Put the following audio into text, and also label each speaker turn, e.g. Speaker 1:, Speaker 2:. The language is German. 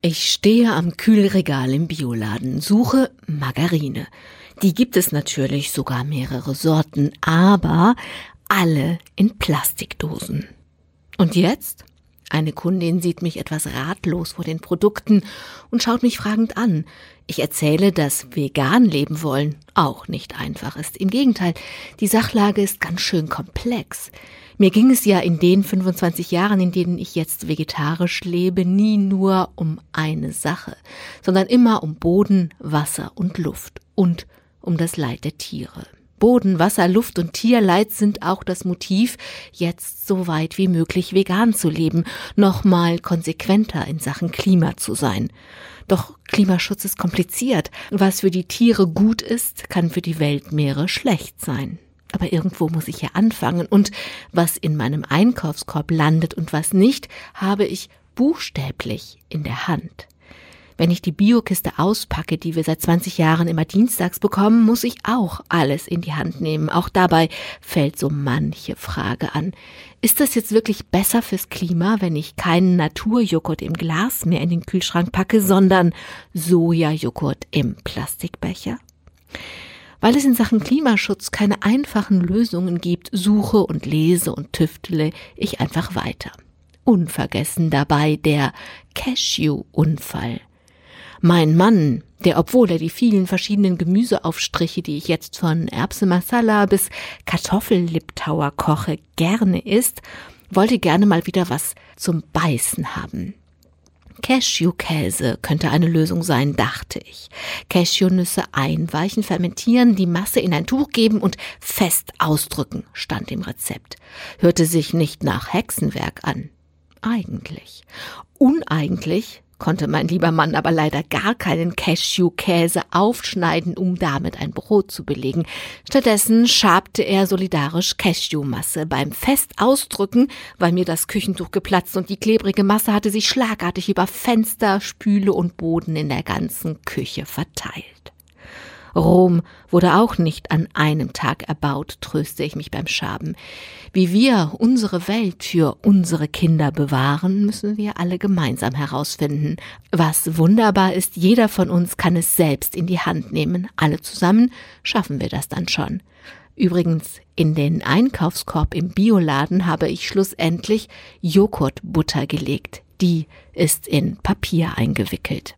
Speaker 1: Ich stehe am Kühlregal im Bioladen, suche Margarine. Die gibt es natürlich sogar mehrere Sorten, aber alle in Plastikdosen. Und jetzt? Eine Kundin sieht mich etwas ratlos vor den Produkten und schaut mich fragend an. Ich erzähle, dass vegan leben wollen auch nicht einfach ist. Im Gegenteil, die Sachlage ist ganz schön komplex. Mir ging es ja in den 25 Jahren, in denen ich jetzt vegetarisch lebe, nie nur um eine Sache, sondern immer um Boden, Wasser und Luft und um das Leid der Tiere. Boden, Wasser, Luft und Tierleid sind auch das Motiv, jetzt so weit wie möglich vegan zu leben, nochmal konsequenter in Sachen Klima zu sein. Doch Klimaschutz ist kompliziert. Was für die Tiere gut ist, kann für die Weltmeere schlecht sein. Aber irgendwo muss ich ja anfangen. Und was in meinem Einkaufskorb landet und was nicht, habe ich buchstäblich in der Hand. Wenn ich die Biokiste auspacke, die wir seit 20 Jahren immer dienstags bekommen, muss ich auch alles in die Hand nehmen. Auch dabei fällt so manche Frage an. Ist das jetzt wirklich besser fürs Klima, wenn ich keinen Naturjoghurt im Glas mehr in den Kühlschrank packe, sondern Sojajoghurt im Plastikbecher? Weil es in Sachen Klimaschutz keine einfachen Lösungen gibt, suche und lese und tüftele ich einfach weiter. Unvergessen dabei der Cashew-Unfall. Mein Mann, der obwohl er die vielen verschiedenen Gemüseaufstriche, die ich jetzt von Erbse Masala bis Kartoffelliptauer koche, gerne isst, wollte gerne mal wieder was zum Beißen haben. Cashewkäse könnte eine Lösung sein, dachte ich. Cashewnüsse einweichen, fermentieren, die Masse in ein Tuch geben und fest ausdrücken, stand im Rezept. Hörte sich nicht nach Hexenwerk an. Eigentlich. Uneigentlich konnte mein lieber Mann aber leider gar keinen Cashewkäse aufschneiden, um damit ein Brot zu belegen. Stattdessen schabte er solidarisch Cashewmasse. Beim Festausdrücken war mir das Küchentuch geplatzt und die klebrige Masse hatte sich schlagartig über Fenster, Spüle und Boden in der ganzen Küche verteilt. Rom wurde auch nicht an einem Tag erbaut, tröste ich mich beim Schaben. Wie wir unsere Welt für unsere Kinder bewahren, müssen wir alle gemeinsam herausfinden. Was wunderbar ist, jeder von uns kann es selbst in die Hand nehmen. Alle zusammen schaffen wir das dann schon. Übrigens, in den Einkaufskorb im Bioladen habe ich schlussendlich Joghurtbutter gelegt. Die ist in Papier eingewickelt.